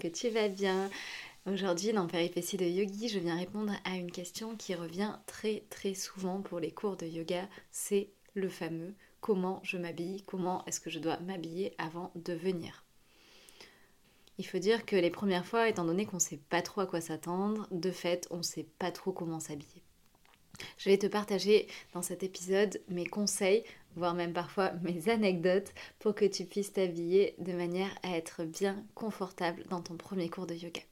Que tu vas bien. Aujourd'hui, dans Péripéties de Yogi, je viens répondre à une question qui revient très très souvent pour les cours de yoga. C'est le fameux comment je m'habille, comment est-ce que je dois m'habiller avant de venir? Il faut dire que les premières fois, étant donné qu'on ne sait pas trop à quoi s'attendre, de fait, on ne sait pas trop comment s'habiller. Je vais te partager dans cet épisode mes conseils, voire même parfois mes anecdotes, pour que tu puisses t'habiller de manière à être bien confortable dans ton premier cours de yoga.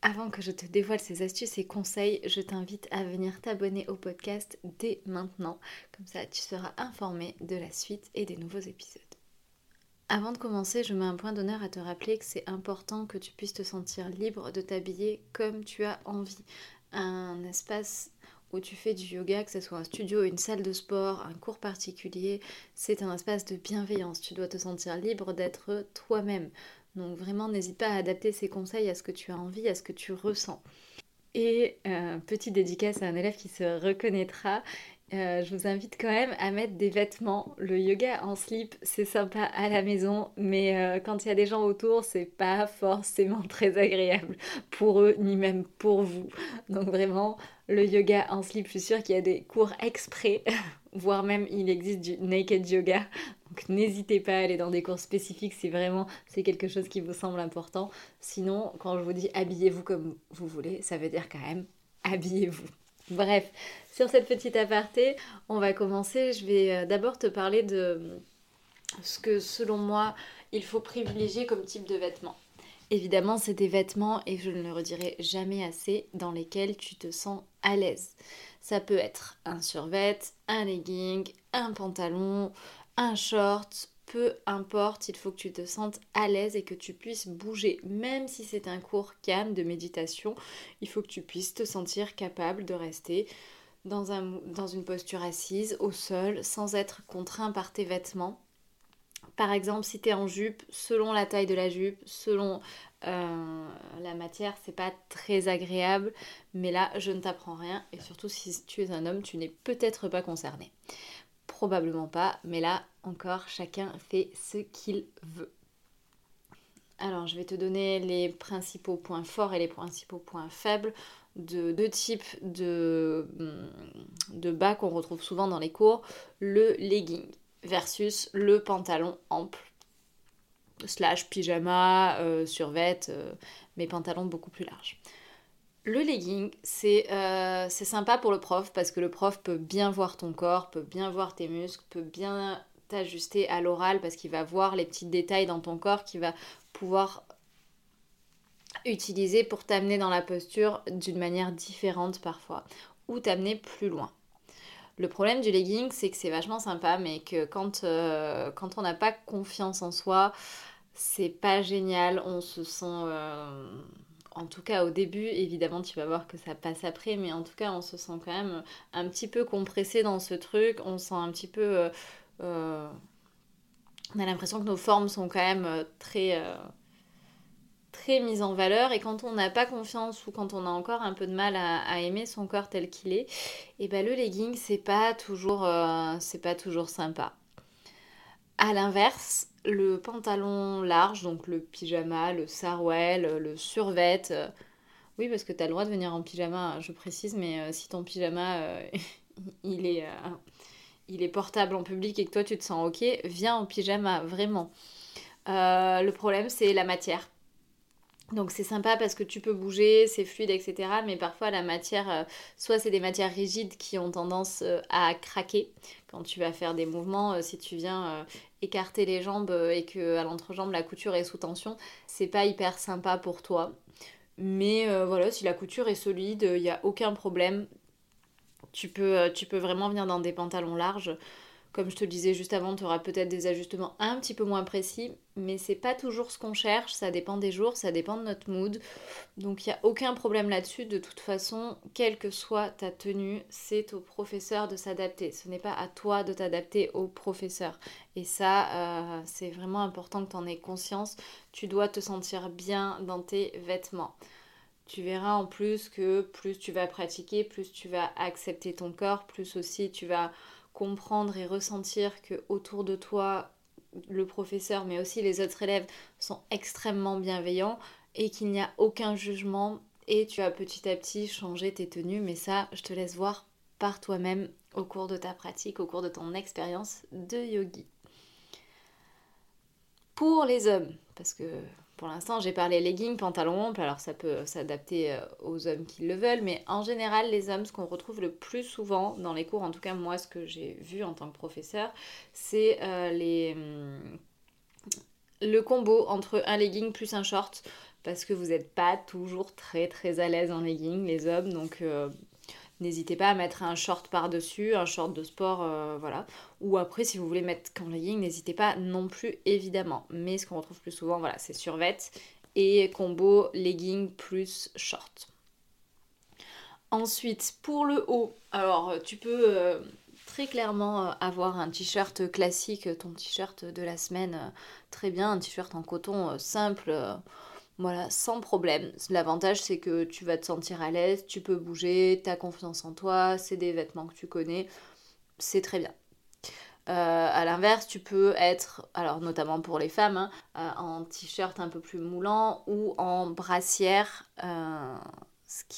Avant que je te dévoile ces astuces et conseils, je t'invite à venir t'abonner au podcast dès maintenant. Comme ça, tu seras informé de la suite et des nouveaux épisodes. Avant de commencer, je mets un point d'honneur à te rappeler que c'est important que tu puisses te sentir libre de t'habiller comme tu as envie. Un espace où tu fais du yoga, que ce soit un studio, une salle de sport, un cours particulier, c'est un espace de bienveillance. Tu dois te sentir libre d'être toi-même. Donc vraiment, n'hésite pas à adapter ces conseils à ce que tu as envie, à ce que tu ressens. Et euh, petite dédicace à un élève qui se reconnaîtra euh, je vous invite quand même à mettre des vêtements. Le yoga en slip, c'est sympa à la maison, mais euh, quand il y a des gens autour, c'est pas forcément très agréable pour eux, ni même pour vous. Donc vraiment, le yoga en slip, je suis sûre qu'il y a des cours exprès, voire même il existe du naked yoga. Donc n'hésitez pas à aller dans des cours spécifiques si vraiment c'est quelque chose qui vous semble important. Sinon, quand je vous dis habillez-vous comme vous voulez, ça veut dire quand même habillez-vous. Bref, sur cette petite aparté, on va commencer. Je vais euh, d'abord te parler de ce que selon moi il faut privilégier comme type de vêtements. Évidemment, c'est des vêtements, et je ne le redirai jamais assez, dans lesquels tu te sens à l'aise. Ça peut être un survêt, un legging, un pantalon, un short, peu importe, il faut que tu te sentes à l'aise et que tu puisses bouger. Même si c'est un cours calme de méditation, il faut que tu puisses te sentir capable de rester dans, un, dans une posture assise, au sol, sans être contraint par tes vêtements. Par exemple, si tu en jupe, selon la taille de la jupe, selon euh, la matière, c'est pas très agréable. Mais là, je ne t'apprends rien. Et surtout, si tu es un homme, tu n'es peut-être pas concerné. Probablement pas, mais là encore, chacun fait ce qu'il veut. Alors, je vais te donner les principaux points forts et les principaux points faibles de deux types de, mm, de bas qu'on retrouve souvent dans les cours. Le legging versus le pantalon ample slash pyjama, euh, survêt, euh, mais pantalon beaucoup plus large. Le legging, euh, c'est sympa pour le prof parce que le prof peut bien voir ton corps, peut bien voir tes muscles, peut bien t'ajuster à l'oral parce qu'il va voir les petits détails dans ton corps qu'il va pouvoir utiliser pour t'amener dans la posture d'une manière différente parfois ou t'amener plus loin. Le problème du legging, c'est que c'est vachement sympa, mais que quand, euh, quand on n'a pas confiance en soi, c'est pas génial, on se sent... Euh, en tout cas au début, évidemment tu vas voir que ça passe après, mais en tout cas on se sent quand même un petit peu compressé dans ce truc, on sent un petit peu... Euh, on a l'impression que nos formes sont quand même très, très mises en valeur et quand on n'a pas confiance ou quand on a encore un peu de mal à, aimer son corps tel qu'il est, et eh ben le legging c'est pas toujours, c'est pas toujours sympa. À l'inverse, le pantalon large, donc le pyjama, le sarouel, le survêt. Euh, oui, parce que tu as le droit de venir en pyjama, je précise, mais euh, si ton pyjama, euh, il, est, il est portable en public et que toi tu te sens ok, viens en pyjama, vraiment. le problème, c'est la matière. Donc c'est sympa parce que tu peux bouger, c'est fluide, etc. Mais parfois la matière, euh, soit c'est des matières rigides qui ont tendance euh, à craquer quand tu vas faire des mouvements. Euh, si tu viens écarter les jambes et que à l'entrejambe la couture est sous tension, c'est pas hyper sympa pour toi. Mais voilà, si la couture est solide, il n'y a aucun problème. Tu peux, tu peux vraiment venir dans des pantalons larges Comme je te disais juste avant, tu auras peut-être des ajustements un petit peu moins précis, mais c'est pas toujours ce qu'on cherche, ça dépend des jours, ça dépend de notre mood. Donc il n'y a aucun problème là-dessus. De toute façon, quelle que soit ta tenue, c'est au professeur de s'adapter. Ce n'est pas à toi de t'adapter au professeur. Et ça, euh, c'est vraiment important que tu en aies conscience. Tu dois te sentir bien dans tes vêtements. Tu verras en plus que plus tu vas pratiquer, plus tu vas accepter ton corps, plus aussi tu vas comprendre et ressentir que autour de toi, le professeur, mais aussi les autres élèves sont extrêmement bienveillants et qu'il n'y a aucun jugement et tu vas petit à petit changer tes tenues, mais ça, je te laisse voir par toi-même au cours de ta pratique, au cours de ton expérience de yogi. Pour les hommes, parce que pour l'instant, j'ai parlé leggings, pantalon ample, alors ça peut s'adapter euh, aux hommes qui le veulent, mais en général, les hommes, ce qu'on retrouve le plus souvent dans les cours, en tout cas moi, ce que j'ai vu en tant que professeur, c'est euh, les hum, le combo entre un legging plus un short, parce que vous n'êtes pas toujours très très à l'aise en legging, les hommes, donc euh, N'hésitez pas à mettre un short par-dessus, un short de sport, euh, voilà. Ou après, si vous voulez mettre qu'en legging, n'hésitez pas non plus, évidemment. Mais ce qu'on retrouve plus souvent, voilà, c'est survêt et combo legging plus short. Ensuite, pour le haut, alors tu peux euh, très clairement euh, avoir un t-shirt classique, ton t-shirt de la semaine, très bien, un t-shirt en coton simple voilà, sans problème. L'avantage, c'est que tu vas te sentir à l'aise, tu peux bouger, tu as confiance en toi, c'est des vêtements que tu connais, c'est très bien. Euh, à l'inverse, tu peux être, alors notamment pour les femmes, hein, euh, en t-shirt un peu plus moulant ou en brassière, euh,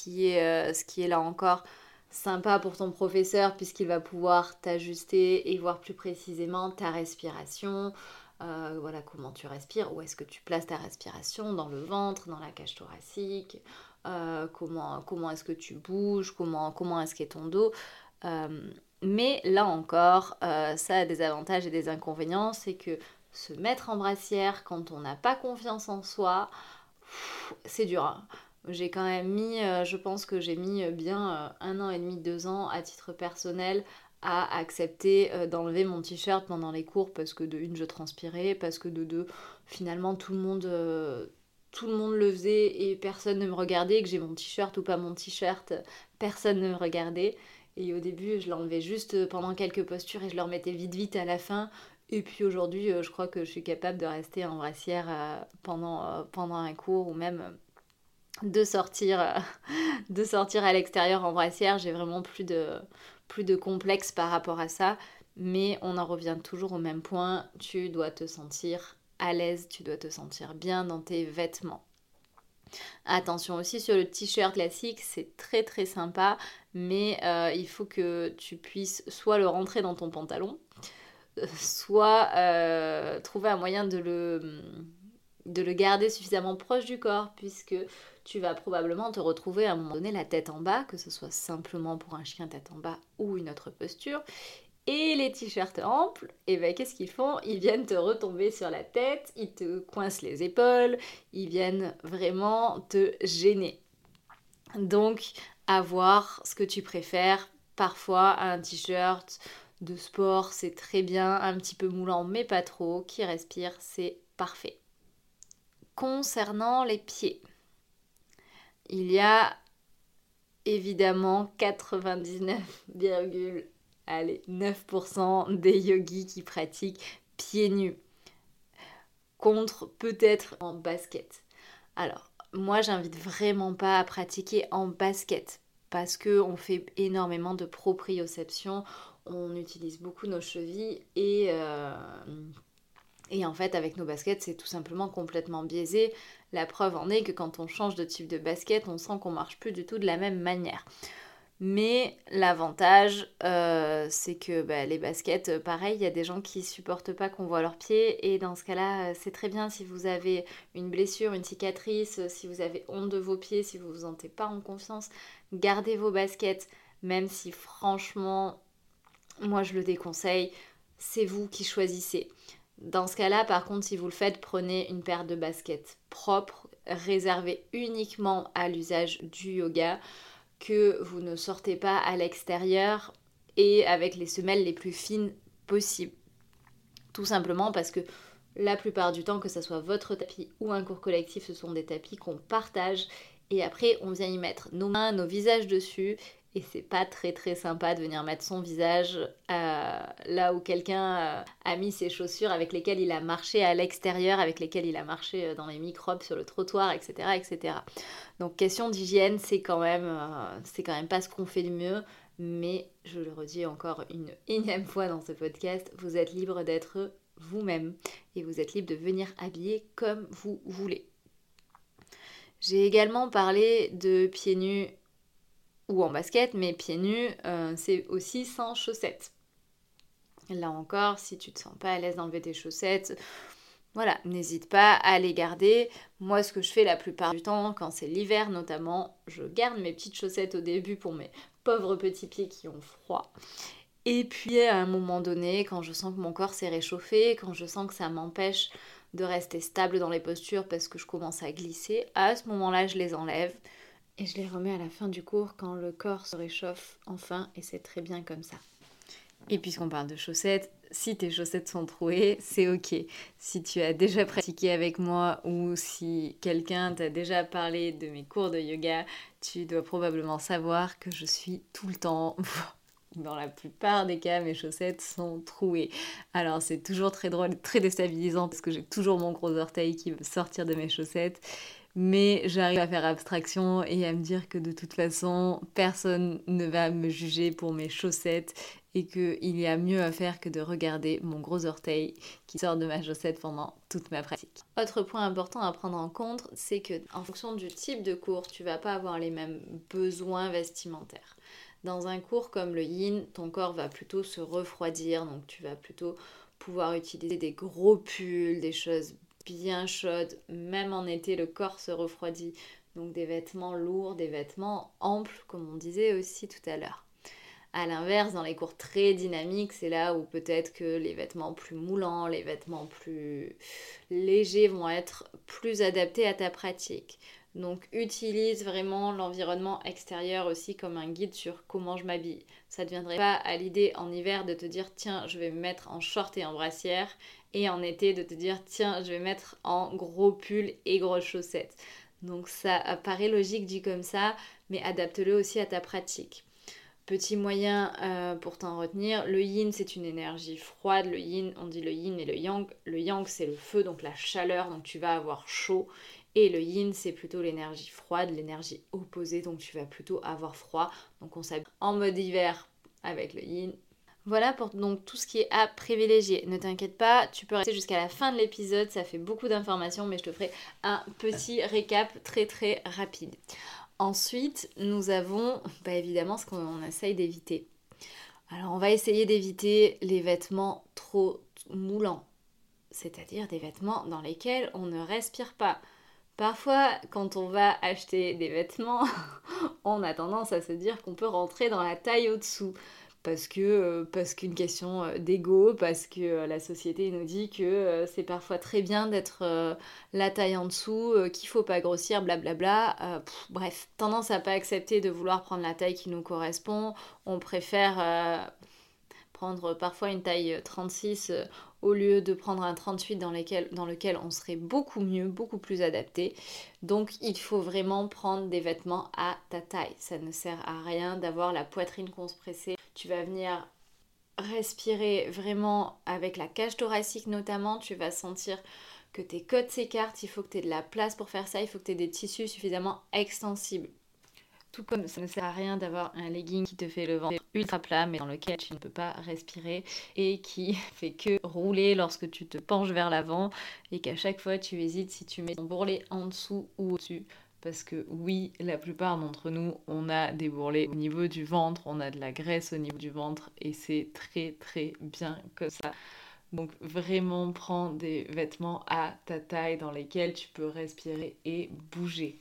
est, ce qui est là encore sympa pour ton professeur puisqu'il va pouvoir t'ajuster et voir plus précisément ta respiration, euh, voilà comment tu respires, où est-ce que tu places ta respiration, dans le ventre, dans la cage thoracique, euh, comment, comment est-ce que tu bouges, comment, comment est-ce qu'est ton dos. Euh, mais là encore, ça a des avantages et des inconvénients, c'est que se mettre en brassière quand on n'a pas confiance en soi, c'est dur. Hein. J'ai quand même mis, je pense que j'ai mis bien un an et demi, deux ans à titre personnel à accepter euh, d'enlever mon t-shirt pendant les cours parce que de une je transpirais, parce que de deux finalement tout le monde euh, tout le monde le faisait et personne ne me regardait, que j'ai mon t-shirt ou pas mon t-shirt, personne ne me regardait. Et au début, je l'enlevais juste pendant quelques postures et je le remettais vite vite à la fin. Et puis aujourd'hui, euh, je crois que je suis capable de rester en brassière pendant, pendant un cours ou même de sortir, de sortir à l'extérieur en brassière. J'ai vraiment plus de, plus de complexe par rapport à ça, mais on en revient toujours au même point, tu dois te sentir à l'aise, tu dois te sentir bien dans tes vêtements. Attention aussi sur le t-shirt classique, c'est très très sympa, mais euh, il faut que tu puisses soit le rentrer dans ton pantalon, soit euh, trouver un moyen de le, de le garder suffisamment proche du corps, puisque tu vas probablement te retrouver à un moment donné la tête en bas, que ce soit simplement pour un chien tête en bas ou une autre posture. Et les t-shirts amples, et eh ben qu'est-ce qu'ils font? Ils viennent te retomber sur la tête, ils te coincent les épaules, ils viennent vraiment te gêner. Donc, avoir ce que tu préfères, parfois un t-shirt de sport, c'est très bien, un petit peu moulant mais pas trop, qui respire, c'est parfait. Concernant les pieds, il y a évidemment 99,9% des yogis qui pratiquent pieds nus contre peut-être en basket. Alors, moi j'invite vraiment pas à pratiquer en basket parce que on fait énormément de proprioception, on utilise beaucoup nos chevilles et euh, et en fait, avec nos baskets, c'est tout simplement complètement biaisé. La preuve en est que quand on change de type de basket, on sent qu'on marche plus du tout de la même manière. Mais l'avantage, euh, c'est que bah, les baskets, euh, pareil, il y a des gens qui supportent pas qu'on voit leurs pieds. Et dans ce cas-là, euh, c'est très bien si vous avez une blessure, une cicatrice, si vous avez honte de vos pieds, si vous vous sentez pas en confiance, gardez vos baskets, même si franchement, moi je le déconseille. C'est vous qui choisissez. Dans ce cas-là, par contre, si vous le faites, prenez une paire de baskets propres, réservées uniquement à l'usage du yoga, que vous ne sortez pas à l'extérieur et avec les semelles les plus fines possible. Tout simplement parce que la plupart du temps, que ce soit votre tapis ou un cours collectif, ce sont des tapis qu'on partage et après on vient y mettre nos mains, nos visages dessus et c'est pas très très sympa de venir mettre son visage euh, là où quelqu'un euh, a mis ses chaussures avec lesquelles il a marché à l'extérieur, avec lesquelles il a marché euh, dans les microbes sur le trottoir, etc. etc. Donc question d'hygiène, c'est quand même quand même pas ce qu'on fait de mieux, mais je le redis encore une énième fois dans ce podcast, vous êtes libre d'être vous-même et vous êtes libre de venir habiller comme vous voulez. J'ai également parlé de pieds nus ou en basket, mais pieds nus, euh, c'est aussi sans chaussettes. Là encore, si tu te sens pas à l'aise d'enlever tes chaussettes, voilà, n'hésite pas à les garder. Moi, ce que je fais la plupart du temps, quand c'est l'hiver notamment, je garde mes petites chaussettes au début pour mes pauvres petits pieds qui ont froid. Et puis à un moment donné, quand je sens que mon corps s'est réchauffé, quand je sens que ça m'empêche de rester stable dans les postures parce que je commence à glisser, à ce moment-là, je les enlève et je les remets à la fin du cours quand le corps se réchauffe enfin et c'est très bien comme ça. Et puisqu'on parle de chaussettes, si tes chaussettes sont trouées, c'est ok. Si tu as déjà pratiqué avec moi ou si quelqu'un t'a déjà parlé de mes cours de yoga, tu dois probablement savoir que je suis tout le temps dans la plupart des cas, mes chaussettes sont trouées. Alors c'est toujours très drôle, très déstabilisant parce que j'ai toujours mon gros orteil qui veut sortir de mes chaussettes. Mais j'arrive à faire abstraction et à me dire que de toute façon, personne ne va me juger pour mes chaussettes et qu'il y a mieux à faire que de regarder mon gros orteil qui sort de ma chaussette pendant toute ma pratique. Autre point important à prendre en compte, c'est que en fonction du type de cours, tu vas pas avoir les mêmes besoins vestimentaires. Dans un cours comme le yin, ton corps va plutôt se refroidir, donc tu vas plutôt pouvoir utiliser des gros pulls, des choses bien chaudes. Même en été, le corps se refroidit. Donc des vêtements lourds, des vêtements amples, comme on disait aussi tout à l'heure. A l'inverse, dans les cours très dynamiques, c'est là où peut-être que les vêtements plus moulants, les vêtements plus légers vont être plus adaptés à ta pratique. Donc utilise vraiment l'environnement extérieur aussi comme un guide sur comment je m'habille. Ça ne deviendrait pas à l'idée en hiver de te dire tiens je vais me mettre en short et en brassière et en été de te dire tiens je vais mettre en gros pull et grosses chaussettes. Donc ça paraît logique dit comme ça mais adapte-le aussi à ta pratique. Petit moyen euh, pour t'en retenir, le yin c'est une énergie froide, le yin on dit le yin et le yang, le yang c'est le feu donc la chaleur donc tu vas avoir chaud et le yin, c'est plutôt l'énergie froide, l'énergie opposée, donc tu vas plutôt avoir froid. Donc on s'habille en mode hiver avec le yin. Voilà pour donc tout ce qui est à privilégier. Ne t'inquiète pas, tu peux rester jusqu'à la fin de l'épisode, ça fait beaucoup d'informations, mais je te ferai un petit récap très très rapide. Ensuite, nous avons bah, évidemment ce qu'on essaye d'éviter. Alors on va essayer d'éviter les vêtements trop moulants, c'est-à-dire des vêtements dans lesquels on ne respire pas. Parfois, quand on va acheter des vêtements, on a tendance à se dire qu'on peut rentrer dans la taille au-dessous. Parce que euh, parce qu'une question euh, d'ego, parce que euh, la société nous dit que c'est parfois très bien d'être la taille en dessous, qu'il faut pas grossir, blablabla. bref, tendance à pas accepter de vouloir prendre la taille qui nous correspond. On préfère prendre parfois une taille 36 au lieu de prendre un 38 dans, dans lequel on serait beaucoup mieux, beaucoup plus adapté. Donc il faut vraiment prendre des vêtements à ta taille. Ça ne sert à rien d'avoir la poitrine compressée. Tu vas venir respirer vraiment avec la cage thoracique notamment. Tu vas sentir que tes côtes s'écartent. Il faut que tu aies de la place pour faire ça. Il faut que tu aies des tissus suffisamment extensibles. Tout comme ça ne sert à rien d'avoir un legging qui te fait le ventre ultra plat mais dans lequel tu ne peux pas respirer et qui fait que rouler lorsque tu te penches vers l'avant et qu'à chaque fois tu hésites si tu mets ton bourrelet en dessous ou au-dessus. Parce que oui, la plupart d'entre nous, on a des bourrelets au niveau du ventre, on a de la graisse au niveau du ventre et c'est très très bien comme ça. Donc vraiment prends des vêtements à ta taille dans lesquels tu peux respirer et bouger.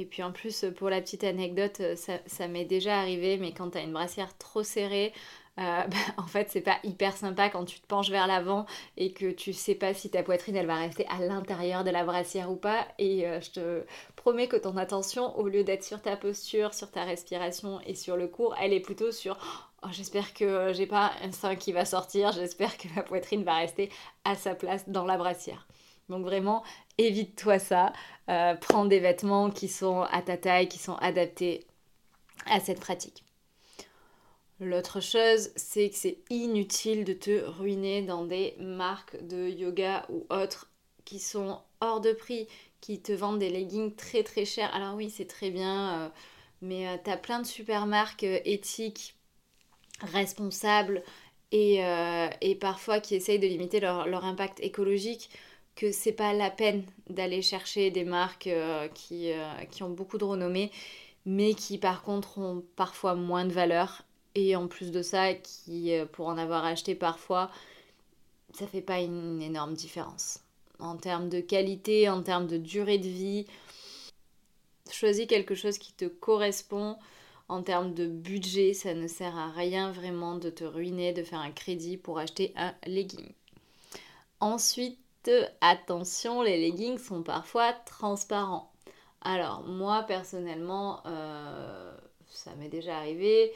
Et puis en plus, pour la petite anecdote, euh, ça, m'est déjà arrivé, mais quand tu as une brassière trop serrée, euh, bah, en fait, c'est pas hyper sympa quand tu te penches vers l'avant et que tu sais pas si ta poitrine elle va rester à l'intérieur de la brassière ou pas. Et euh, je te promets que ton attention, au lieu d'être sur ta posture, sur ta respiration et sur le cours, elle est plutôt sur oh, j'espère que j'ai pas un sein qui va sortir, j'espère que ma poitrine va rester à sa place dans la brassière. Donc vraiment, évite-toi ça. Euh, prends des vêtements qui sont à ta taille, qui sont adaptés à cette pratique. L'autre chose, c'est que c'est inutile de te ruiner dans des marques de yoga ou autres qui sont hors de prix, qui te vendent des leggings très très chers. Alors oui, c'est très bien, euh, mais euh, tu as plein de super marques éthiques, responsables et, parfois qui essayent de limiter leur impact écologique que c'est pas la peine d'aller chercher des marques euh, qui, euh, qui, ont beaucoup de renommée, mais qui par contre ont parfois moins de valeur. Et en plus de ça, qui, euh, pour en avoir acheté parfois, ça fait pas une énorme différence. En termes de qualité, en termes de durée de vie, choisis quelque chose qui te correspond. En termes de budget, ça ne sert à rien vraiment de te ruiner, de faire un crédit pour acheter un legging. Ensuite, attention, les leggings sont parfois transparents. Alors moi personnellement, euh, ça m'est déjà arrivé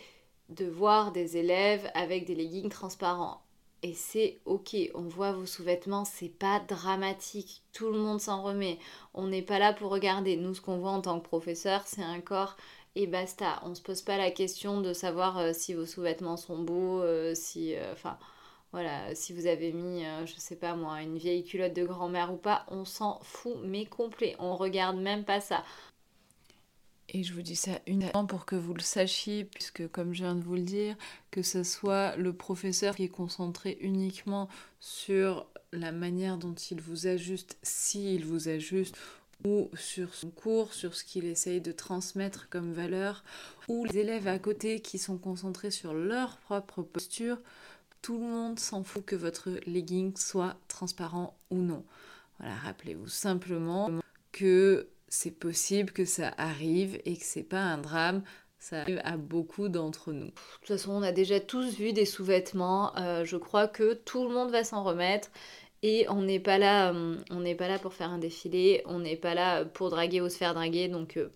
de voir des élèves avec des leggings transparents. Et c'est ok, on voit vos sous-vêtements, c'est pas dramatique, tout le monde s'en remet. On n'est pas là pour regarder. Nous, ce qu'on voit en tant que professeur, c'est un corps et basta. On se pose pas la question de savoir euh, si vos sous-vêtements sont beaux, euh, si. Enfin. Voilà, si vous avez mis, euh, je sais pas moi, une vieille culotte de grand-mère ou pas, on s'en fout, mais complet. On regarde même pas ça. Et je vous dis ça uniquement pour que vous le sachiez, puisque comme je viens de vous le dire, que ce soit le professeur qui est concentré uniquement sur la manière dont il vous ajuste, s'il vous ajuste, ou sur son cours, sur ce qu'il essaye de transmettre comme valeur, ou les élèves à côté qui sont concentrés sur leur propre posture, tout le monde s'en fout que votre legging soit transparent ou non. Voilà, rappelez-vous simplement que c'est possible que ça arrive et que c'est pas un drame. Ça arrive à beaucoup d'entre nous. De toute façon, on a déjà tous vu des sous-vêtements. Euh, je crois que tout le monde va s'en remettre. Et on n'est pas là, euh, on n'est pas là pour faire un défilé. On n'est pas là pour draguer ou se faire draguer. Donc euh,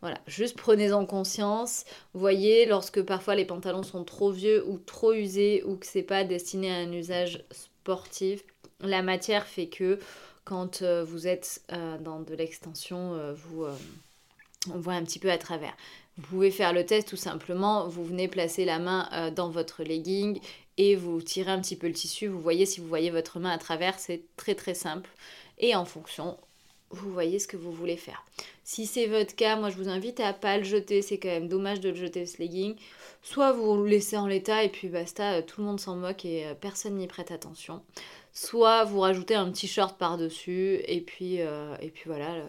voilà, juste prenez-en conscience. Voyez, lorsque parfois les pantalons sont trop vieux ou trop usés ou que c'est pas destiné à un usage sportif, la matière fait que quand euh, vous êtes euh, dans de l'extension, euh, vous on voit un petit peu à travers. Vous pouvez faire le test tout simplement, vous venez placer la main dans votre legging et vous tirez un petit peu le tissu, vous voyez si vous voyez votre main à travers, c'est très très simple. Et en fonction, vous voyez ce que vous voulez faire. Si c'est votre cas, moi je vous invite à pas le jeter, c'est quand même dommage de le jeter ce legging. Soit vous le laissez en l'état et puis basta, euh, tout le monde s'en moque et euh, personne n'y prête attention. Soit vous rajoutez un petit short par-dessus et puis, euh, et puis voilà.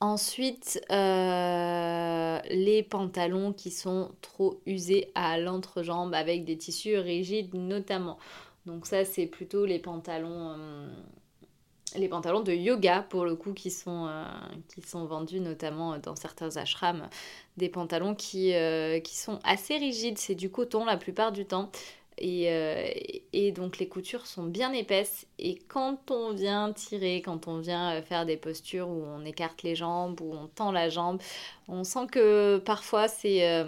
Ensuite, les pantalons qui sont trop usés à l'entrejambe avec des tissus rigides notamment. Donc ça c'est plutôt les pantalons les pantalons de yoga pour le coup qui sont, euh, qui sont vendus notamment dans certains ashrams, des pantalons qui, euh, qui sont assez rigides, c'est du coton la plupart du temps. Et, euh, et, donc les coutures sont bien épaisses et quand on vient tirer, quand on vient faire des postures où on écarte les jambes, où on tend la jambe, on sent que parfois c'est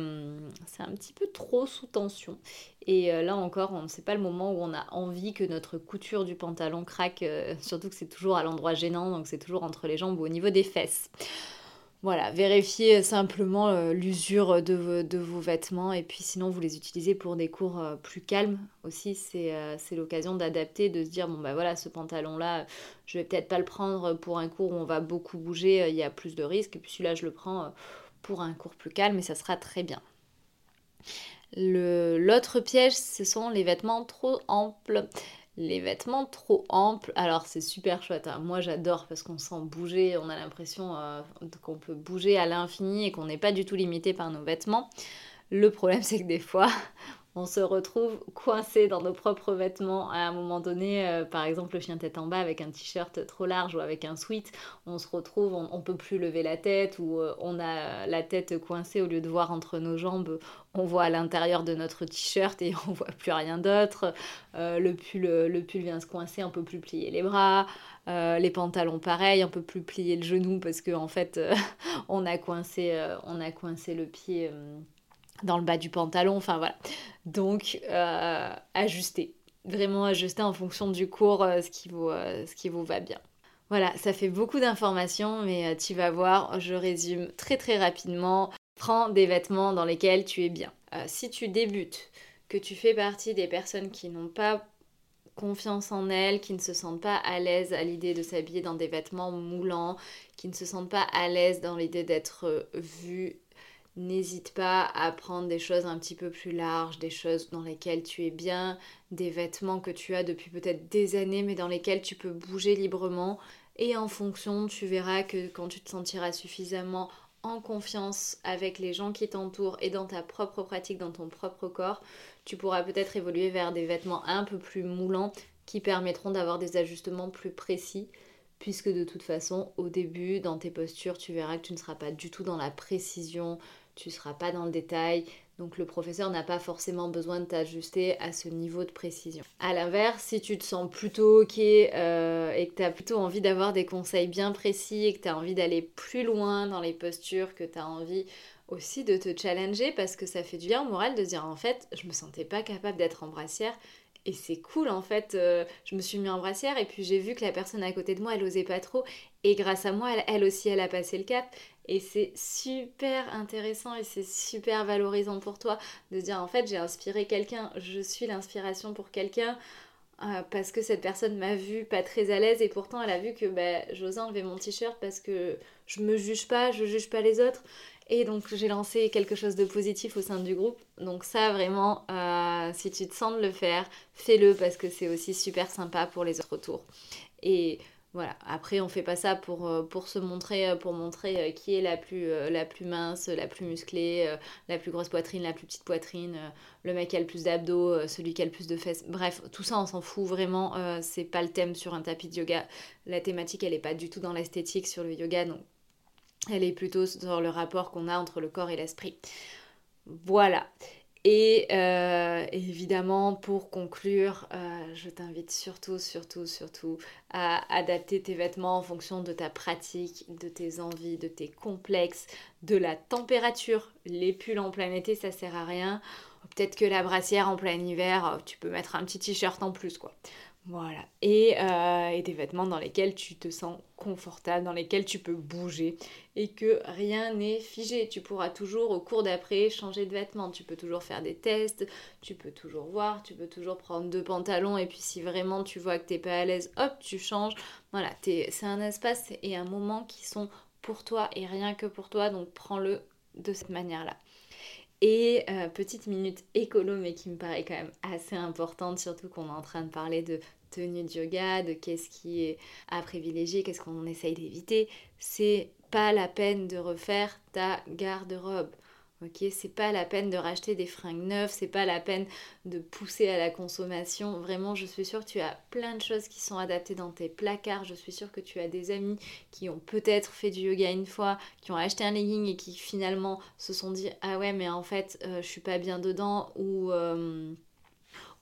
c'est un petit peu trop sous tension. Et euh, là encore, on ne sait pas le moment où on a envie que notre couture du pantalon craque, euh, surtout que c'est toujours à l'endroit gênant, donc c'est toujours entre les jambes ou au niveau des fesses. Voilà, vérifiez simplement euh, l'usure de, vos vêtements et puis sinon vous les utilisez pour des cours plus calmes aussi. C'est l'occasion d'adapter, de se dire bon bah voilà, ce pantalon là, je vais peut-être pas le prendre pour un cours où on va beaucoup bouger, il y a plus de risques, et puis celui-là je le prends pour un cours plus calme et ça sera très bien. L'autre piège, ce sont les vêtements trop amples. Les vêtements trop amples, alors c'est super chouette. Hein. Moi j'adore parce qu'on sent bouger, on a l'impression euh, qu'on peut bouger à l'infini et qu'on n'est pas du tout limité par nos vêtements. Le problème c'est que des fois on se retrouve coincé dans nos propres vêtements à un moment donné, euh, par exemple le chien tête en bas avec un t-shirt trop large ou avec un sweat, on se retrouve, on, ne peut plus lever la tête ou euh, on a la tête coincée au lieu de voir entre nos jambes, on voit à l'intérieur de notre t-shirt et on voit plus rien d'autre. Euh, le, pull, le pull vient se coincer, on peut plus plier les bras. les pantalons pareil, on peut plus plier le genou parce qu'en en fait on, a coincé, on a coincé le pied dans le bas du pantalon, enfin voilà. Donc, euh, ajuster, vraiment ajuster en fonction du cours euh, ce, qui vous, ce qui vous va bien. Voilà, ça fait beaucoup d'informations, mais tu vas voir, je résume très très rapidement. Prends des vêtements dans lesquels tu es bien. si tu débutes, que tu fais partie des personnes qui n'ont pas confiance en elles, qui ne se sentent pas à l'aise à l'idée de s'habiller dans des vêtements moulants, qui ne se sentent pas à l'aise dans l'idée d'être vues, n'hésite pas à prendre des choses un petit peu plus larges, des choses dans lesquelles tu es bien, des vêtements que tu as depuis peut-être des années mais dans lesquels tu peux bouger librement. Et en fonction, tu verras que quand tu te sentiras suffisamment en confiance avec les gens qui t'entourent et dans ta propre pratique, dans ton propre corps, tu pourras peut-être évoluer vers des vêtements un peu plus moulants qui permettront d'avoir des ajustements plus précis. Puisque de toute façon, au début, dans tes postures, tu verras que tu ne seras pas du tout dans la précision, tu ne seras pas dans le détail. Donc le professeur n'a pas forcément besoin de t'ajuster à ce niveau de précision. A l'inverse, si tu te sens plutôt ok euh, et que tu as plutôt envie d'avoir des conseils bien précis et que tu as envie d'aller plus loin dans les postures, que tu as envie aussi de te challenger parce que ça fait du bien au moral de dire en fait je me sentais pas capable d'être en brassière et c'est cool en fait euh, je me suis mis en brassière et puis j'ai vu que la personne à côté de moi elle osait pas trop. Et grâce à moi elle, aussi elle a passé le cap. Et c'est super intéressant et c'est super valorisant pour toi de dire en fait j'ai inspiré quelqu'un. Je suis l'inspiration pour quelqu'un euh, parce que cette personne m'a vu pas très à l'aise et pourtant elle a vu que bah, j'osais enlever mon t-shirt parce que je me juge pas, je juge pas les autres et donc j'ai lancé quelque chose de positif au sein du groupe. Donc ça vraiment, euh, si tu te sens de le faire, fais-le parce que c'est aussi super sympa pour les autres autour. Et voilà, après on fait pas ça pour, euh, pour se montrer, euh, pour montrer qui est la plus, la plus mince, la plus musclée, la plus grosse poitrine, la plus petite poitrine, le mec qui a le plus d'abdos, celui qui a le plus de fesses. Bref, tout ça on s'en fout vraiment, c'est pas le thème sur un tapis de yoga. La thématique elle est pas du tout dans l'esthétique sur le yoga, donc elle est plutôt sur le rapport qu'on a entre le corps et l'esprit. Voilà. Et euh, évidemment, pour conclure, euh, je t'invite surtout, surtout, surtout à adapter tes vêtements en fonction de ta pratique, de tes envies, de tes complexes, de la température. Les pulls en plein été, ça sert à rien. Peut-être que la brassière en plein hiver, tu peux mettre un petit t-shirt en plus, quoi. Voilà. Euh, et, des vêtements dans lesquels tu te sens confortable, dans lesquels tu peux bouger et que rien n'est figé. Tu pourras toujours au cours d'après changer de vêtements. Tu peux toujours faire des tests, tu peux toujours voir, tu peux toujours prendre deux pantalons et puis si vraiment tu vois que t'es pas à l'aise, hop, tu changes. Voilà, c'est un espace et un moment qui sont pour toi et rien que pour toi, donc prends-le de cette manière-là. Et euh, petite minute écolo, mais qui me paraît quand même assez importante, surtout qu'on est en train de parler de tenue de yoga, de qu'est-ce qui est à privilégier, qu'est-ce qu'on essaye d'éviter. C'est pas la peine de refaire ta garde-robe. Ok, c'est pas la peine de racheter des fringues neuves, c'est pas la peine de pousser à la consommation. Vraiment, je suis sûre que tu as plein de choses qui sont adaptées dans tes placards. Je suis sûre que tu as des amis qui ont peut-être fait du yoga une fois, qui ont acheté un legging et qui finalement se sont dit ah ouais mais en fait euh, je suis pas bien dedans ou euh,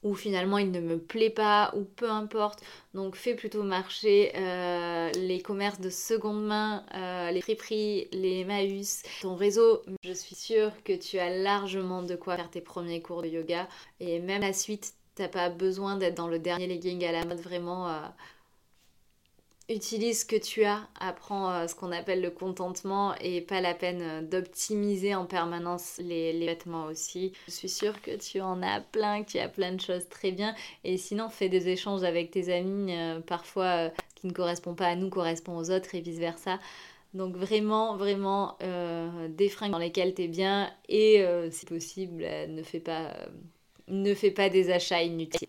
ou finalement il ne me plaît pas, ou peu importe. Donc fais plutôt marcher euh, les commerces de seconde main, euh, les friperies, les Maüs, ton réseau. Je suis sûre que tu as largement de quoi faire tes premiers cours de yoga. Et même la suite, t'as pas besoin d'être dans le dernier legging à la mode vraiment. Euh, utilise ce que tu as, apprends euh, ce qu'on appelle le contentement et pas la peine euh, d'optimiser en permanence les, vêtements aussi. Je suis sûre que tu en as plein, que tu as plein de choses très bien et sinon fais des échanges avec tes amis euh, parfois qui ne correspondent pas à nous correspondent aux autres et vice versa. Donc vraiment, vraiment des fringues dans lesquelles tu es bien et si possible ne fais pas, ne fais pas des achats inutiles.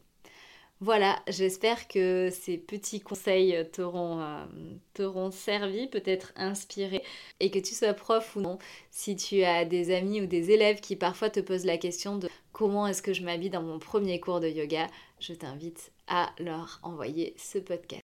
Voilà, j'espère que ces petits conseils t'auront euh, servi, peut-être inspiré, et que tu sois prof ou non, si tu as des amis ou des élèves qui parfois te posent la question de comment est-ce que je m'habille dans mon premier cours de yoga, je t'invite à leur envoyer ce podcast.